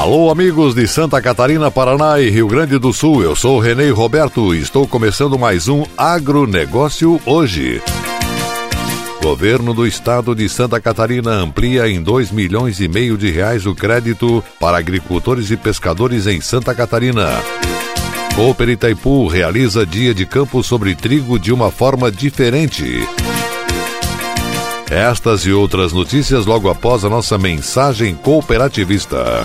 Alô, amigos de Santa Catarina, Paraná e Rio Grande do Sul. Eu sou Renê Roberto e estou começando mais um Agronegócio hoje. Governo do Estado de Santa Catarina amplia em 2 milhões e meio de reais o crédito para agricultores e pescadores em Santa Catarina. Cooper Itaipu realiza dia de campo sobre trigo de uma forma diferente. Estas e outras notícias logo após a nossa mensagem cooperativista.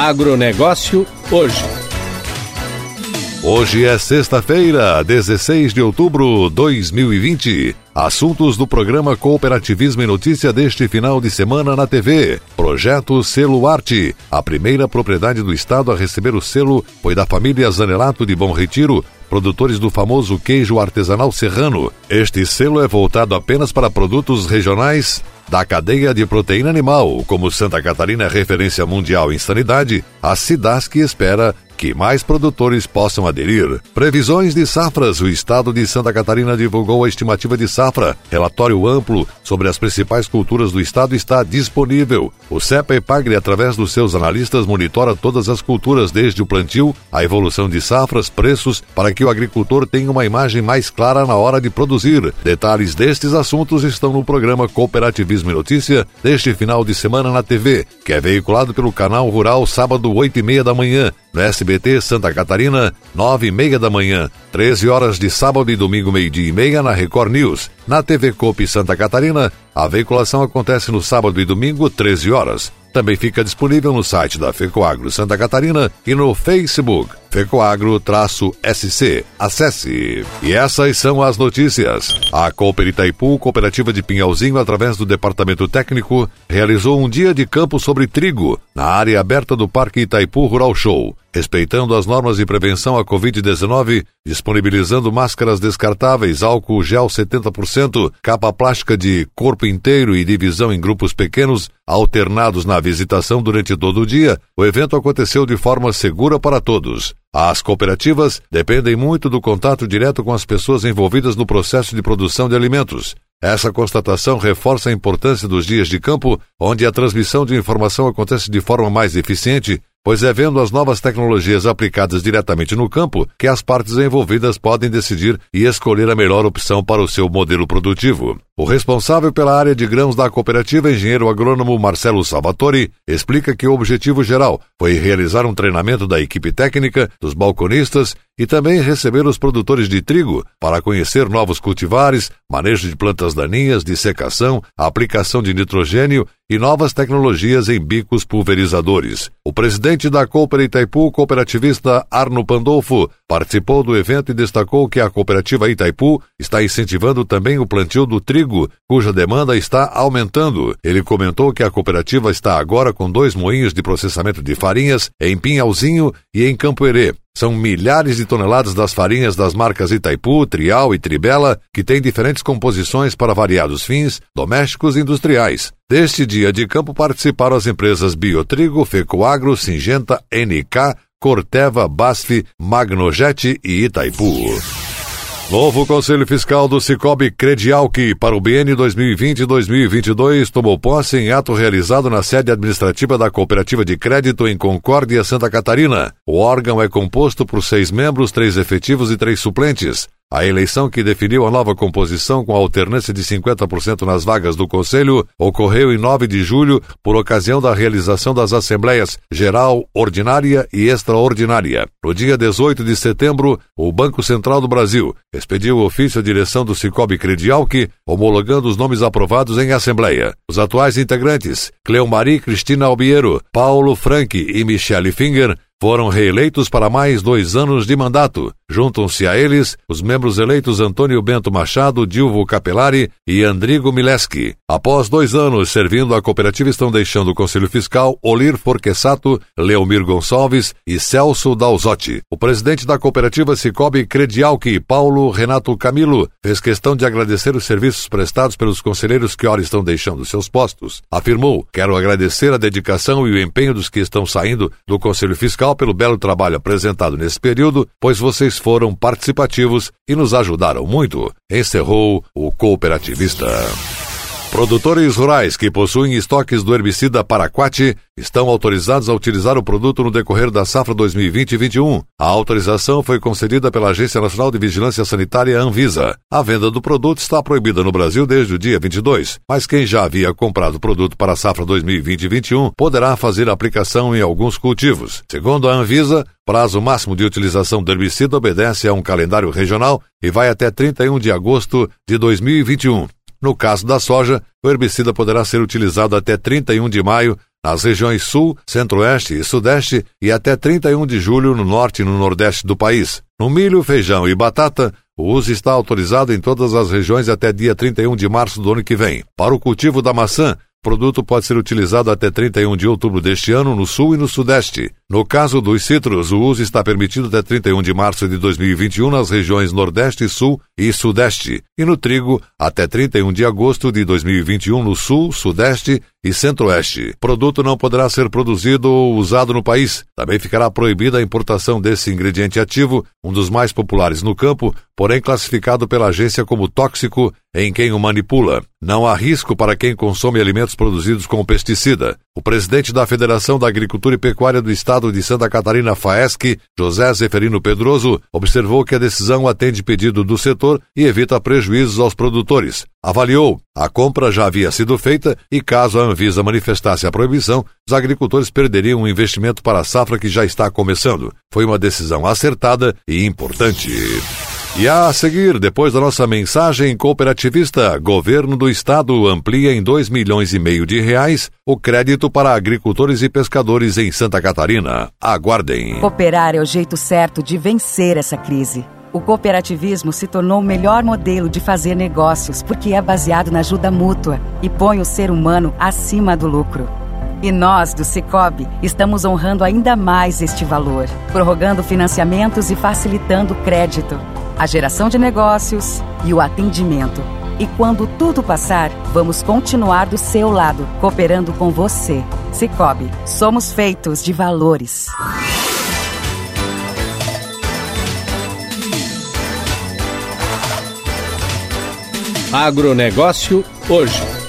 Agronegócio hoje. Hoje é sexta-feira, 16 de outubro de 2020. Assuntos do programa Cooperativismo e Notícia deste final de semana na TV. Projeto Selo Arte. A primeira propriedade do Estado a receber o selo foi da família Zanelato de Bom Retiro, produtores do famoso queijo artesanal serrano. Este selo é voltado apenas para produtos regionais da cadeia de proteína animal, como Santa Catarina é referência mundial em sanidade, a SIDASC espera que mais produtores possam aderir. Previsões de safras. O estado de Santa Catarina divulgou a estimativa de safra. Relatório amplo sobre as principais culturas do estado está disponível. O CEPA e Pagre, através dos seus analistas, monitora todas as culturas desde o plantio, a evolução de safras, preços, para que o agricultor tenha uma imagem mais clara na hora de produzir. Detalhes destes assuntos estão no programa Cooperativismo e Notícia deste final de semana na TV, que é veiculado pelo canal Rural sábado 8 e meia da manhã no SBT Santa Catarina, nove e meia da manhã, 13 horas de sábado e domingo, meio-dia e meia, na Record News. Na TV Copi Santa Catarina, a veiculação acontece no sábado e domingo, 13 horas. Também fica disponível no site da FECOAGRO Santa Catarina e no Facebook FECOAGRO-SC. Acesse. E essas são as notícias. A Cooper Itaipu, cooperativa de Pinhalzinho, através do Departamento Técnico, realizou um dia de campo sobre trigo na área aberta do Parque Itaipu Rural Show respeitando as normas de prevenção à Covid-19, disponibilizando máscaras descartáveis, álcool gel 70%, capa plástica de corpo inteiro e divisão em grupos pequenos, alternados na visitação durante todo o dia, o evento aconteceu de forma segura para todos. As cooperativas dependem muito do contato direto com as pessoas envolvidas no processo de produção de alimentos. Essa constatação reforça a importância dos dias de campo, onde a transmissão de informação acontece de forma mais eficiente, pois é vendo as novas tecnologias aplicadas diretamente no campo que as partes envolvidas podem decidir e escolher a melhor opção para o seu modelo produtivo. O responsável pela área de grãos da cooperativa, engenheiro agrônomo Marcelo Salvatori, explica que o objetivo geral foi realizar um treinamento da equipe técnica, dos balconistas e também receber os produtores de trigo para conhecer novos cultivares, manejo de plantas daninhas, dissecação, aplicação de nitrogênio e novas tecnologias em bicos pulverizadores. O presidente da Cooper Itaipu, cooperativista Arno Pandolfo, participou do evento e destacou que a cooperativa Itaipu está incentivando também o plantio do trigo, cuja demanda está aumentando. Ele comentou que a cooperativa está agora com dois moinhos de processamento de farinhas em Pinhalzinho e em Campoerê. São milhares de toneladas das farinhas das marcas Itaipu, Trial e Tribela, que têm diferentes composições para variados fins, domésticos e industriais. Deste dia de campo participaram as empresas Biotrigo, Fecoagro, Singenta, NK, Corteva, Basf, Magnojet e Itaipu. Novo Conselho Fiscal do Cicobi Credial que, para o BN 2020-2022, tomou posse em ato realizado na sede administrativa da Cooperativa de Crédito em Concórdia, Santa Catarina. O órgão é composto por seis membros, três efetivos e três suplentes. A eleição que definiu a nova composição com alternância de 50% nas vagas do Conselho ocorreu em 9 de julho por ocasião da realização das Assembleias Geral, Ordinária e Extraordinária. No dia 18 de setembro, o Banco Central do Brasil expediu o ofício à direção do Cicobi Credialc, homologando os nomes aprovados em Assembleia. Os atuais integrantes, Cleomari Cristina Albiero, Paulo Frank e Michele Finger, foram reeleitos para mais dois anos de mandato. Juntam-se a eles os membros eleitos Antônio Bento Machado, Dilvo Capelari e Andrigo Mileski. Após dois anos servindo a cooperativa, estão deixando o Conselho Fiscal Olir Forquesato, Leomir Gonçalves e Celso Dalzotti. O presidente da cooperativa Cicobi Credialque, Paulo Renato Camilo, fez questão de agradecer os serviços prestados pelos conselheiros que ora estão deixando seus postos. Afirmou: Quero agradecer a dedicação e o empenho dos que estão saindo do Conselho Fiscal pelo belo trabalho apresentado nesse período, pois vocês foram participativos e nos ajudaram muito, encerrou o cooperativista. Produtores rurais que possuem estoques do herbicida Paraquat estão autorizados a utilizar o produto no decorrer da safra 2020-21. A autorização foi concedida pela Agência Nacional de Vigilância Sanitária Anvisa. A venda do produto está proibida no Brasil desde o dia 22, mas quem já havia comprado o produto para a safra 2020-21 poderá fazer a aplicação em alguns cultivos. Segundo a Anvisa, prazo máximo de utilização do herbicida obedece a um calendário regional e vai até 31 de agosto de 2021. No caso da soja, o herbicida poderá ser utilizado até 31 de maio nas regiões Sul, Centro-Oeste e Sudeste e até 31 de julho no Norte e no Nordeste do país. No milho, feijão e batata, o uso está autorizado em todas as regiões até dia 31 de março do ano que vem. Para o cultivo da maçã, o produto pode ser utilizado até 31 de outubro deste ano no sul e no sudeste. No caso dos citros, o uso está permitido até 31 de março de 2021 nas regiões Nordeste, Sul e Sudeste, e no trigo até 31 de agosto de 2021 no Sul, Sudeste e Centro-Oeste. Produto não poderá ser produzido ou usado no país. Também ficará proibida a importação desse ingrediente ativo, um dos mais populares no campo, porém classificado pela agência como tóxico em quem o manipula. Não há risco para quem consome alimentos produzidos com pesticida. O presidente da Federação da Agricultura e Pecuária do Estado de Santa Catarina, FAESC, José Zeferino Pedroso, observou que a decisão atende pedido do setor e evita prejuízos aos produtores. Avaliou, a compra já havia sido feita e caso a Anvisa manifestasse a proibição, os agricultores perderiam o um investimento para a safra que já está começando. Foi uma decisão acertada e importante. E a seguir, depois da nossa mensagem cooperativista, governo do estado amplia em 2 milhões e meio de reais o crédito para agricultores e pescadores em Santa Catarina. Aguardem. Cooperar é o jeito certo de vencer essa crise. O cooperativismo se tornou o melhor modelo de fazer negócios porque é baseado na ajuda mútua e põe o ser humano acima do lucro. E nós, do Cicobi, estamos honrando ainda mais este valor, prorrogando financiamentos e facilitando crédito a geração de negócios e o atendimento. E quando tudo passar, vamos continuar do seu lado, cooperando com você. Cicobi, somos feitos de valores. Agronegócio hoje.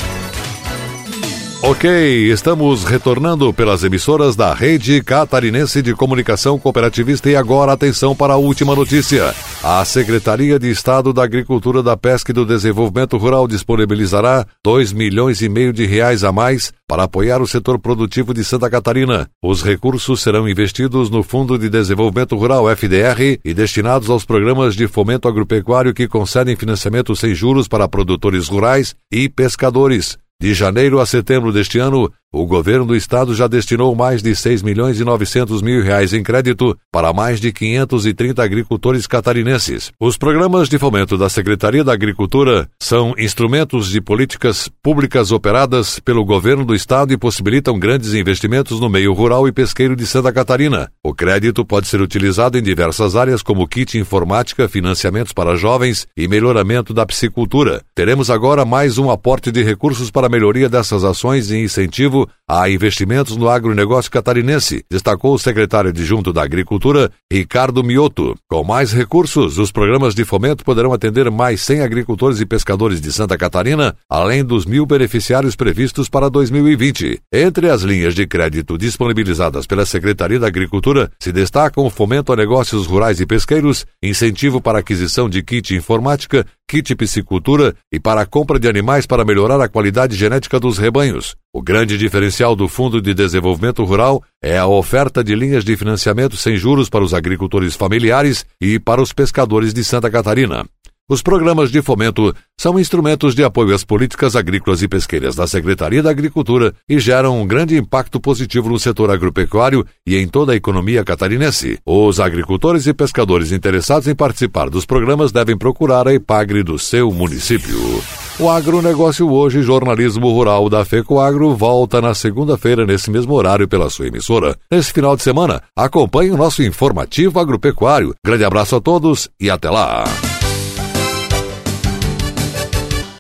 Ok, estamos retornando pelas emissoras da Rede Catarinense de Comunicação Cooperativista e agora atenção para a última notícia. A Secretaria de Estado da Agricultura, da Pesca e do Desenvolvimento Rural disponibilizará 2 milhões e meio de reais a mais para apoiar o setor produtivo de Santa Catarina. Os recursos serão investidos no Fundo de Desenvolvimento Rural FDR e destinados aos programas de fomento agropecuário que concedem financiamento sem juros para produtores rurais e pescadores. De janeiro a setembro deste ano, o governo do estado já destinou mais de 6 milhões e 900 mil reais em crédito para mais de 530 agricultores catarinenses. Os programas de fomento da Secretaria da Agricultura são instrumentos de políticas públicas operadas pelo governo do estado e possibilitam grandes investimentos no meio rural e pesqueiro de Santa Catarina. O crédito pode ser utilizado em diversas áreas como kit informática, financiamentos para jovens e melhoramento da piscicultura. Teremos agora mais um aporte de recursos para a melhoria dessas ações e incentivo a investimentos no agronegócio catarinense, destacou o secretário adjunto da Agricultura, Ricardo Mioto. Com mais recursos, os programas de fomento poderão atender mais 100 agricultores e pescadores de Santa Catarina, além dos mil beneficiários previstos para 2020. Entre as linhas de crédito disponibilizadas pela Secretaria da Agricultura, se destacam o fomento a negócios rurais e pesqueiros, incentivo para aquisição de kit informática, kit piscicultura e para a compra de animais para melhorar a qualidade genética dos rebanhos. O grande diferencial do Fundo de Desenvolvimento Rural é a oferta de linhas de financiamento sem juros para os agricultores familiares e para os pescadores de Santa Catarina. Os programas de fomento são instrumentos de apoio às políticas agrícolas e pesqueiras da Secretaria da Agricultura e geram um grande impacto positivo no setor agropecuário e em toda a economia catarinense. Os agricultores e pescadores interessados em participar dos programas devem procurar a Ipagre do seu município. O agronegócio hoje, jornalismo rural da FECOAGro, volta na segunda-feira, nesse mesmo horário, pela sua emissora. Nesse final de semana, acompanhe o nosso informativo agropecuário. Grande abraço a todos e até lá!